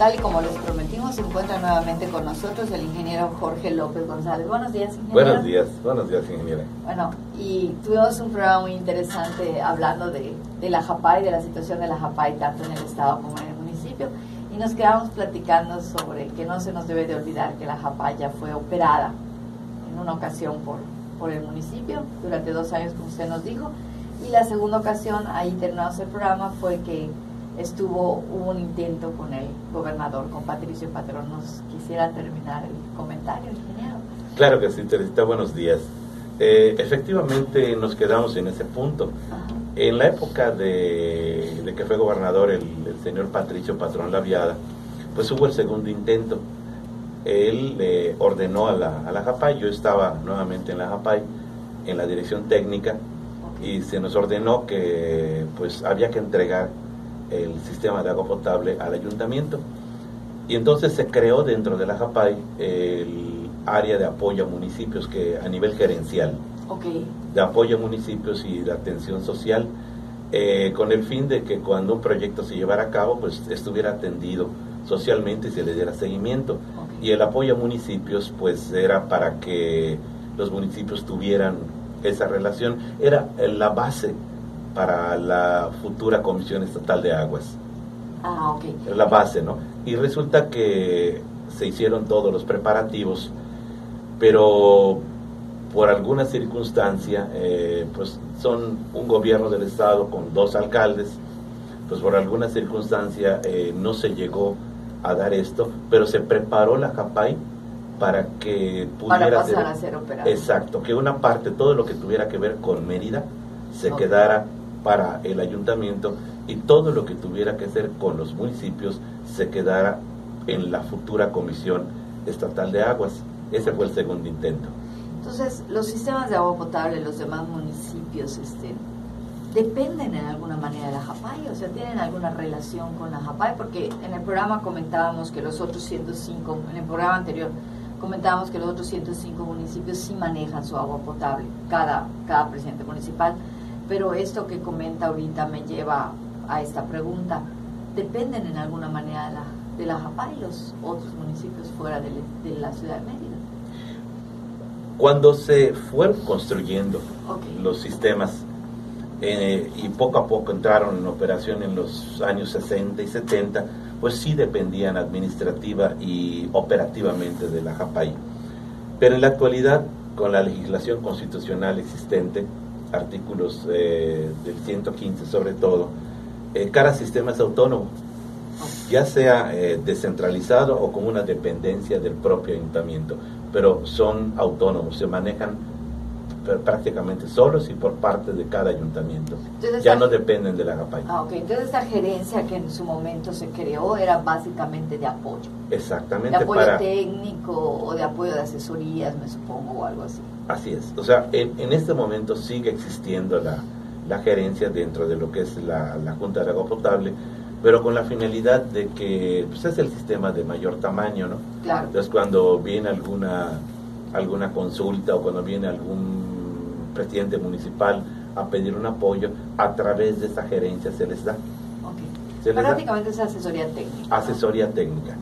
Tal y como les prometimos, se encuentra nuevamente con nosotros el ingeniero Jorge López González. Buenos días, ingeniero. Buenos días, buenos días, ingeniera. Bueno, y tuvimos un programa muy interesante hablando de, de la JAPAI, de la situación de la JAPAI, tanto en el Estado como en el municipio. Y nos quedamos platicando sobre que no se nos debe de olvidar que la JAPAI ya fue operada en una ocasión por, por el municipio, durante dos años, como usted nos dijo. Y la segunda ocasión, ahí terminamos el programa, fue que estuvo hubo un intento con el gobernador, con Patricio Patrón. Nos quisiera terminar el comentario, ingeniero. Claro que sí, Teresita, buenos días. Eh, efectivamente nos quedamos en ese punto. En la época de, de que fue gobernador el, el, señor Patricio Patrón Laviada, pues hubo el segundo intento. Él le ordenó a la, a la JAPAI, yo estaba nuevamente en la JAPAI, en la dirección técnica, y se nos ordenó que pues había que entregar el sistema de agua potable al ayuntamiento. Y entonces se creó dentro de la JAPAI el área de apoyo a municipios que a nivel gerencial, okay. de apoyo a municipios y de atención social, eh, con el fin de que cuando un proyecto se llevara a cabo, pues estuviera atendido socialmente y se le diera seguimiento. Okay. Y el apoyo a municipios, pues era para que los municipios tuvieran esa relación, era la base para la futura Comisión Estatal de Aguas. Ah, ok. La base, ¿no? Y resulta que se hicieron todos los preparativos, pero por alguna circunstancia, eh, pues son un gobierno del Estado con dos alcaldes, pues por alguna circunstancia eh, no se llegó a dar esto, pero se preparó la JAPAI para que pudiera para pasar ser, a ser operado. Exacto, que una parte, todo lo que tuviera que ver con Mérida, se okay. quedara para el ayuntamiento y todo lo que tuviera que hacer con los municipios se quedara en la futura Comisión Estatal de Aguas. Ese fue el segundo intento. Entonces, los sistemas de agua potable los demás municipios este, dependen en alguna manera de la JAPAI, o sea, tienen alguna relación con la JAPAI, porque en el programa comentábamos que los otros 105, en el programa anterior, comentábamos que los otros 105 municipios sí manejan su agua potable, cada, cada presidente municipal pero esto que comenta ahorita me lleva a esta pregunta. ¿Dependen en alguna manera de la, de la JAPAI los otros municipios fuera de, de, la ciudad de Mérida? Cuando se fueron construyendo okay. los sistemas eh, y poco a poco entraron en operación en los años 60 y 70, pues sí dependían administrativa y operativamente de la JAPAI. Pero en la actualidad, con la legislación constitucional existente, artículos eh, del 115 sobre todo, eh, cada sistema es autónomo, ya sea eh, descentralizado o con una dependencia del propio ayuntamiento, pero son autónomos, se manejan prácticamente solos y por parte de cada ayuntamiento. Entonces, ya no dependen de la GAPAI. Ah, ok. Entonces esta gerencia que en su momento se creó era básicamente de apoyo. Exactamente. De apoyo para... técnico o de apoyo de asesorías, me supongo, o algo así. Así es. O sea, en, en este momento sigue existiendo la, la, gerencia dentro de lo que es la, la, Junta de Agua Potable, pero con la finalidad de que pues, es el sistema de mayor tamaño, ¿no? Claro. Entonces cuando viene alguna alguna consulta o cuando viene algún presidente municipal a pedir un apoyo, a través de esa gerencia se les da. Okay. Se les Prácticamente da es asesoría técnica. Asesoría ¿no? técnica.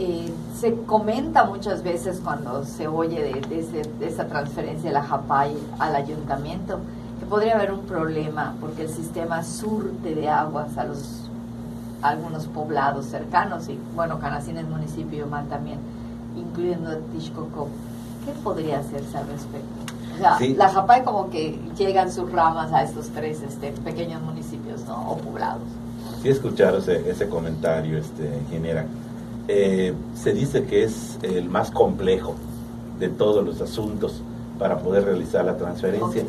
Eh, se comenta muchas veces cuando se oye de, de, ese, de, esa transferencia de la JAPAI al ayuntamiento que podría haber un problema porque el sistema surte de aguas a los a algunos poblados cercanos y bueno, Canacín es municipio también incluyendo Tishkoko, ¿qué podría hacerse al respecto? O sea, sí. la JAPAI como que llegan sus ramas a estos tres este, pequeños municipios ¿no? o poblados. Sí, escucharon ese, ese comentario, este, ingeniera. Eh, se dice que es el más complejo de todos los asuntos para poder realizar la transferencia, Okay.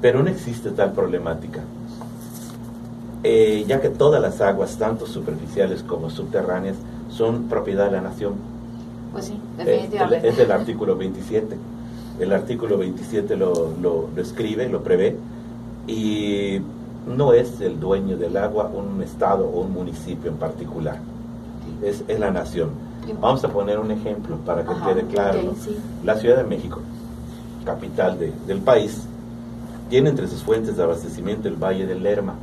pero no existe tal problemática. Eh, ya que todas las aguas, tanto superficiales como subterráneas, son propiedad de la nación. Pues sí, Eh, definitivamente. es el artículo 27. El artículo 27 lo, lo, lo escribe, lo prevé, y no es el dueño del agua un estado o un municipio en particular, es, es la nación. Vamos a poner un ejemplo para que Ajá, quede claro. ok, ¿no? sí. La Ciudad de México, capital de- del país, tiene entre sus fuentes de abastecimiento el Valle del Lerma,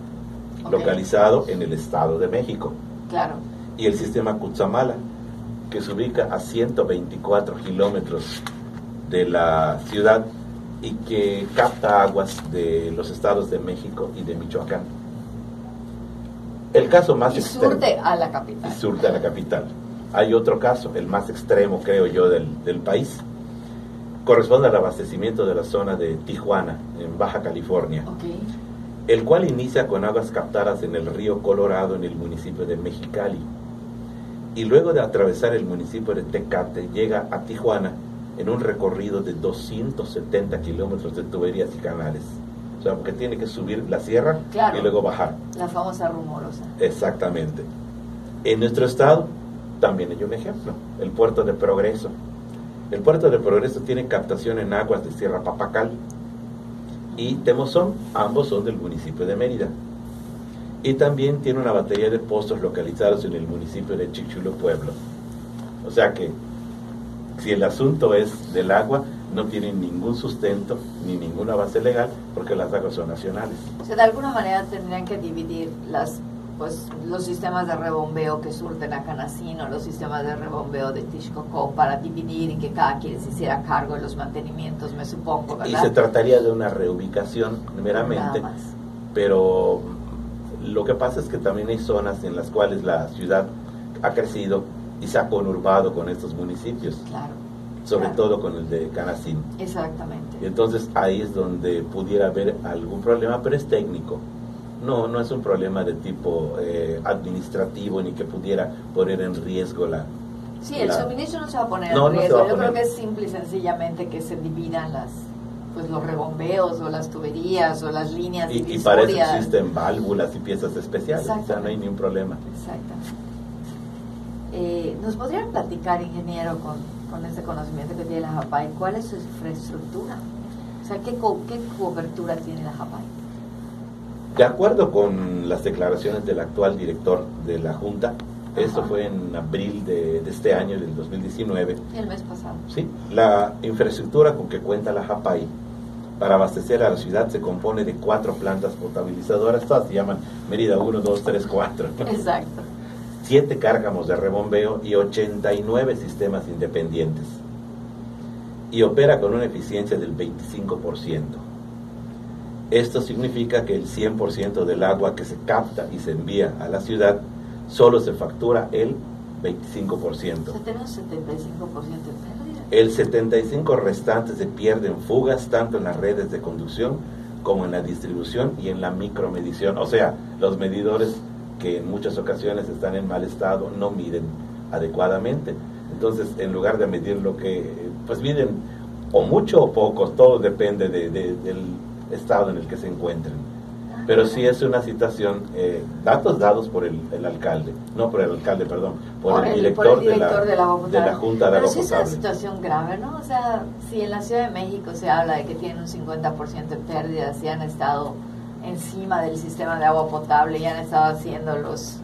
localizado en el Estado de México. Claro. Y el sistema Cutzamala, que se ubica a 124 kilómetros de la ciudad y que capta aguas de los estados de México y de Michoacán. El caso más y surte a la capital. Y surte a la capital. Hay otro caso, el más extremo, creo yo, del, del país. Corresponde al abastecimiento de la zona de Tijuana, en Baja California. El cual inicia con aguas captadas en el río Colorado, en el municipio de Mexicali. Y luego de atravesar el municipio de Tecate, llega a Tijuana en un recorrido de 270 kilómetros de tuberías y canales. O sea, porque tiene que subir la sierra y luego bajar. La famosa rumorosa. Exactamente. En nuestro estado también hay un ejemplo, el puerto de Progreso. El puerto de Progreso tiene captación en aguas de Sierra Papacal y Temozón, ambos son del municipio de Mérida. Y también tiene una batería de pozos localizados en el municipio de Chichulo, Pueblo. O sea que si el asunto es del agua, no tienen ningún sustento ni ninguna base legal porque las aguas son nacionales. O sea, de alguna manera tendrían que dividir las pues los sistemas de rebombeo que surten a Canacino, los sistemas de rebombeo de Tishkoko para dividir y que cada quien se hiciera cargo de los mantenimientos, me supongo, ¿verdad? Y se trataría de una reubicación meramente, pero lo que pasa es que también hay zonas en las cuales la ciudad ha crecido y se ha conurbado con estos municipios. Claro. Sobre todo con el de Canacín. Exactamente. Y entonces ahí es donde pudiera haber algún problema, pero es técnico. No, no es un problema de tipo eh, administrativo ni que pudiera poner en riesgo la... Sí, el suministro no se va a poner en riesgo. Yo creo que es simple y sencillamente que se dividan las pues los rebombeos o las tuberías o las líneas y, y para eso existen válvulas y piezas especiales, o sea, no hay ningún problema. Exactamente. Eh, ¿Nos podrían platicar, ingeniero, con, con ese conocimiento que tiene la JAPAI, cuál es su infraestructura? O sea, ¿qué, qué cobertura tiene la JAPAI? De acuerdo con las declaraciones del actual director de la Junta, esto fue en abril de, este año, del 2019. El mes pasado. Sí, la infraestructura con que cuenta la JAPAI para abastecer a la ciudad se compone de cuatro plantas potabilizadoras, todas se llaman Mérida 1, 2, 3, 4. Exacto. Siete cárgamos de rebombeo y 89 sistemas independientes. Y opera con una eficiencia del 25%. Esto significa que el 100% del agua que se capta y se envía a la ciudad solo se factura el 25%. O sea, tenemos 75% de pérdida. El 75% restante se pierde en fugas tanto en las redes de conducción como en la distribución y en la micromedición. O sea, los medidores que en muchas ocasiones están en mal estado no miden adecuadamente. Entonces, en lugar de medir lo que, pues miden o mucho o poco, todo depende de, del estado en el que se encuentren. Pero sí es una situación, eh, datos dados por el, alcalde, no por el alcalde, perdón, por, el, director, de, la, de, la, Junta de Agua Pero sí es una situación grave, ¿no? O sea, si en la Ciudad de México se habla de que tienen un 50% de pérdidas y han estado encima del sistema de agua potable y han estado haciendo los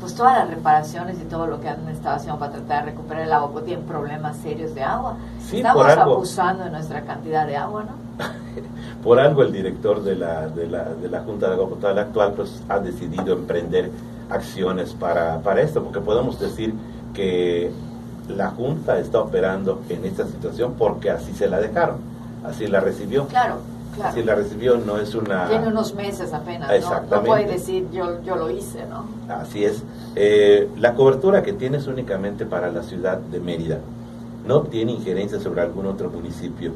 pues todas las reparaciones y todo lo que han estado haciendo para tratar de recuperar el agua, pues tienen problemas serios de agua. Estamos abusando de nuestra cantidad de agua, ¿no? por algo el director de la, de la, de la Junta de Agua Potable actual pues ha decidido emprender acciones para, para esto, porque podemos decir que la Junta está operando en esta situación porque así se la dejaron, así la recibió. Claro. Claro. Si la recibió no es una... Tiene unos meses apenas, ¿no? puede decir yo, yo lo hice, ¿no? Así es. Eh, la cobertura que tiene es únicamente para la ciudad de Mérida. No tiene injerencia sobre algún otro municipio.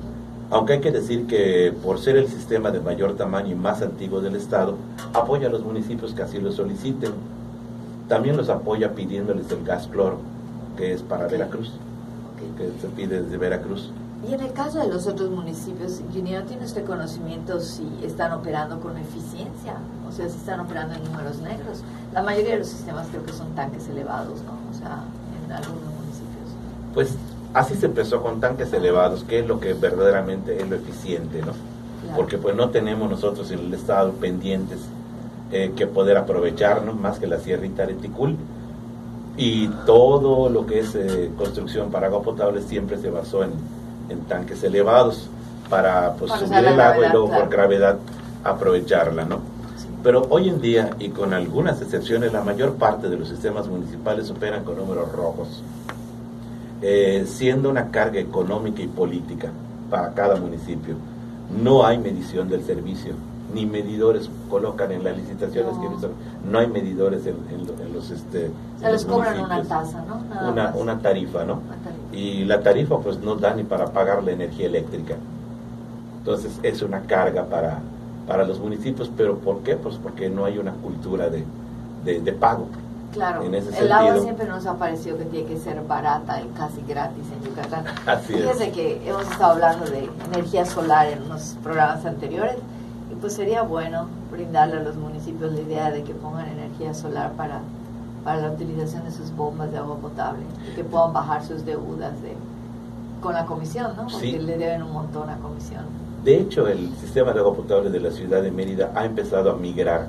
Aunque hay que decir que por ser el sistema de mayor tamaño y más antiguo del Estado, apoya a los municipios que así lo soliciten. También los apoya pidiéndoles el gas cloro, que es para Veracruz, que se pide desde Veracruz. Y en el caso de los otros municipios, ingeniero, ¿tiene usted conocimiento si están operando con eficiencia? O sea, si están operando en números negros. La mayoría de los sistemas creo que son tanques elevados, ¿no? O sea, en algunos municipios. Pues así se empezó con tanques elevados, que es lo que verdaderamente es lo eficiente, ¿no? Porque pues no tenemos nosotros en el estado pendientes eh, que poder aprovecharnos más que la sierrita reticul y todo lo que es eh, construcción para agua potable siempre se basó en en tanques elevados para pues, subir el agua y luego por gravedad aprovecharla, ¿no? Pero hoy en día, y con algunas excepciones, la mayor parte de los sistemas municipales operan con números rojos, eh, siendo una carga económica y política para cada municipio. No hay medición del servicio, ni medidores colocan en las licitaciones No. que visto, no hay medidores en, en lo- en los... Este, Se en les los cobran una tasa, ¿no? Nada Una, más. una tarifa, ¿no? Una tarifa. Y la tarifa pues no da ni para pagar la energía eléctrica. Entonces es una carga para, para los municipios, pero ¿por qué? Pues porque no hay una cultura de, de, de pago. Claro, En ese el agua siempre nos ha parecido que tiene que ser barata y casi gratis en Yucatán. Así es. Fíjese que hemos estado hablando de energía solar en unos programas anteriores y pues sería bueno brindarle a los municipios la idea de que pongan energía solar para, para la utilización de sus bombas de agua potable y que puedan bajar sus deudas de, con la comisión, ¿no? Porque Sí. le deben un montón a comisión. De hecho, el sistema de agua potable de la ciudad de Mérida ha empezado a migrar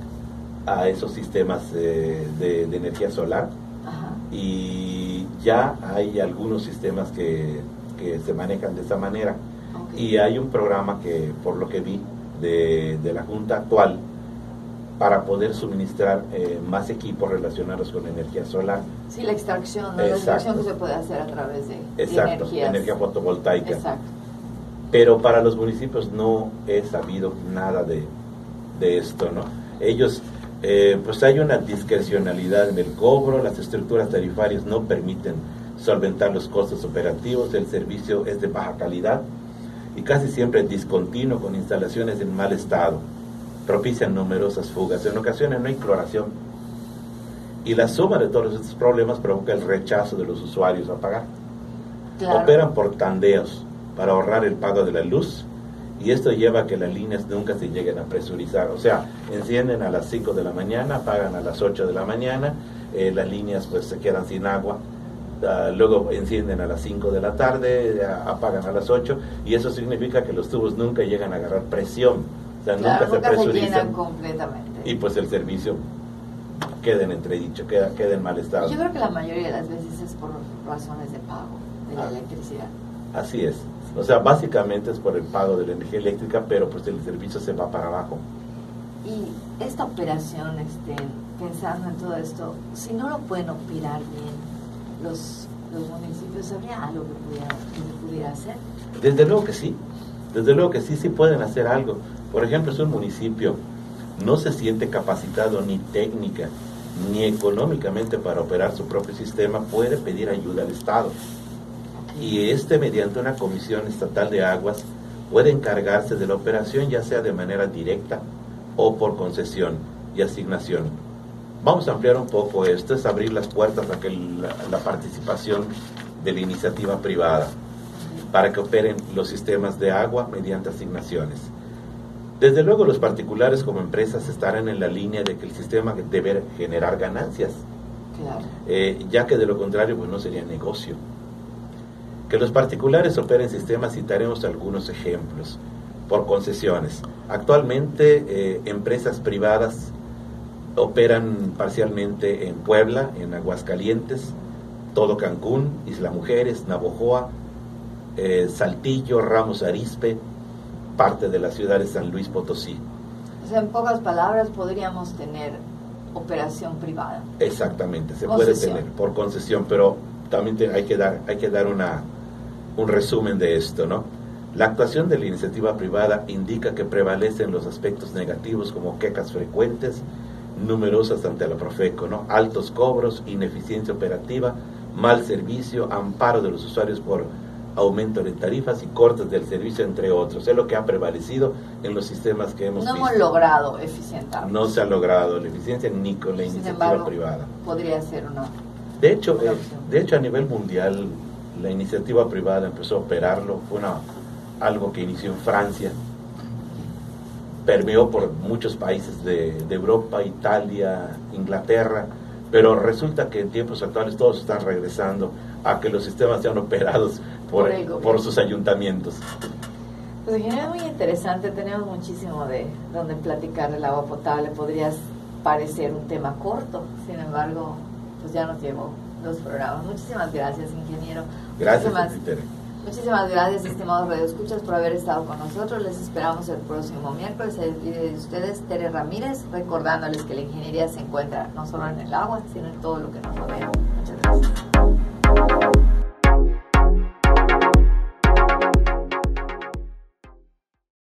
a esos sistemas eh, de, de energía solar Ajá. y ya hay algunos sistemas que, que se manejan de esa manera. ok. Y hay un programa que, por lo que vi, de, de la Junta actual para poder suministrar eh, más equipos relacionados con energía solar. Sí, la extracción, ¿no? La extracción que se puede hacer a través de, Exacto, energía fotovoltaica. Exacto. Pero para los municipios no he sabido nada de, de esto, ¿no? Ellos, eh, pues hay una discrecionalidad en el cobro, las estructuras tarifarias no permiten solventar los costos operativos, el servicio es de baja calidad y casi siempre discontinuo con instalaciones en mal estado, propician numerosas fugas, en ocasiones no hay cloración. Y la suma de todos estos problemas provoca el rechazo de los usuarios a pagar Claro. operan por tandeos para ahorrar el pago de la luz y esto lleva a que las líneas nunca se lleguen a presurizar. O sea, encienden a las 5 de la mañana, apagan a las 8 de la mañana, eh, las líneas pues se quedan sin agua, ah, luego encienden a las 5 de la tarde, apagan a las 8 y eso significa que los tubos nunca llegan a agarrar presión, o sea, Claro, nunca se nunca se presurizan llenan completamente. y pues el servicio queda en entredicho, queda, queda en mal estado. Yo creo que la mayoría de las veces es por razones de pago de la Ah. electricidad. Así es. O sea, básicamente es por el pago de la energía eléctrica, pero pues el servicio se va para abajo. Y esta operación, este, pensando en todo esto, si no lo pueden operar bien los, los municipios, ¿habría algo que, pudiera, que se pudiera hacer? Desde luego que sí. Desde luego que sí, sí pueden hacer algo. Por ejemplo, si un municipio no se siente capacitado ni técnica ni económicamente para operar su propio sistema, puede pedir ayuda al Estado. Y este, mediante una comisión estatal de aguas, puede encargarse de la operación ya sea de manera directa o por concesión y asignación. Vamos a ampliar un poco esto, es abrir las puertas a que la, la participación de la iniciativa privada para que operen los sistemas de agua mediante asignaciones. Desde luego los particulares como empresas estarán en la línea de que el sistema debe generar ganancias, Claro. eh, ya que de lo contrario pues no sería negocio. Que los particulares operen sistemas, citaremos algunos ejemplos, por concesiones. Actualmente eh, empresas privadas operan parcialmente en Puebla, en Aguascalientes, todo Cancún, Isla Mujeres, Navojoa, eh, Saltillo, Ramos Arizpe, parte de la ciudad de San Luis Potosí. O sea, en pocas palabras, podríamos tener operación privada. Exactamente, se puede Concesión. tener por concesión, pero también te- hay que dar, hay que dar una, un resumen de esto, ¿no? La actuación de la iniciativa privada indica que prevalecen los aspectos negativos como quejas frecuentes, numerosas ante la Profeco, ¿no? Altos cobros, ineficiencia operativa, mal servicio, amparo de los usuarios por aumento de tarifas y cortes del servicio, entre otros. Es lo que ha prevalecido en los sistemas que hemos No visto. hemos logrado eficientar. No se ha logrado la eficiencia ni con la Sin iniciativa embargo, privada. Podría ser una. De hecho, Una eh, de hecho a nivel mundial la iniciativa privada empezó a operarlo, fue una, algo que inició en Francia, permeó por muchos países de, de Europa, Italia, Inglaterra, pero resulta que en tiempos actuales todos están regresando a que los sistemas sean operados por, Por el gobierno. por sus ayuntamientos. Pues en general muy interesante, tenemos muchísimo de donde platicar del agua potable. Podría parecer un tema corto, sin embargo, pues ya nos llevó dos programas. Muchísimas gracias, ingeniero. Gracias, Muchísimas, gracias, estimados Radio Escuchas, por haber estado con nosotros. Les esperamos el próximo miércoles. Se despide de ustedes Tere Ramírez, recordándoles que la ingeniería se encuentra no solo en el agua, sino en todo lo que nos rodea. Muchas gracias.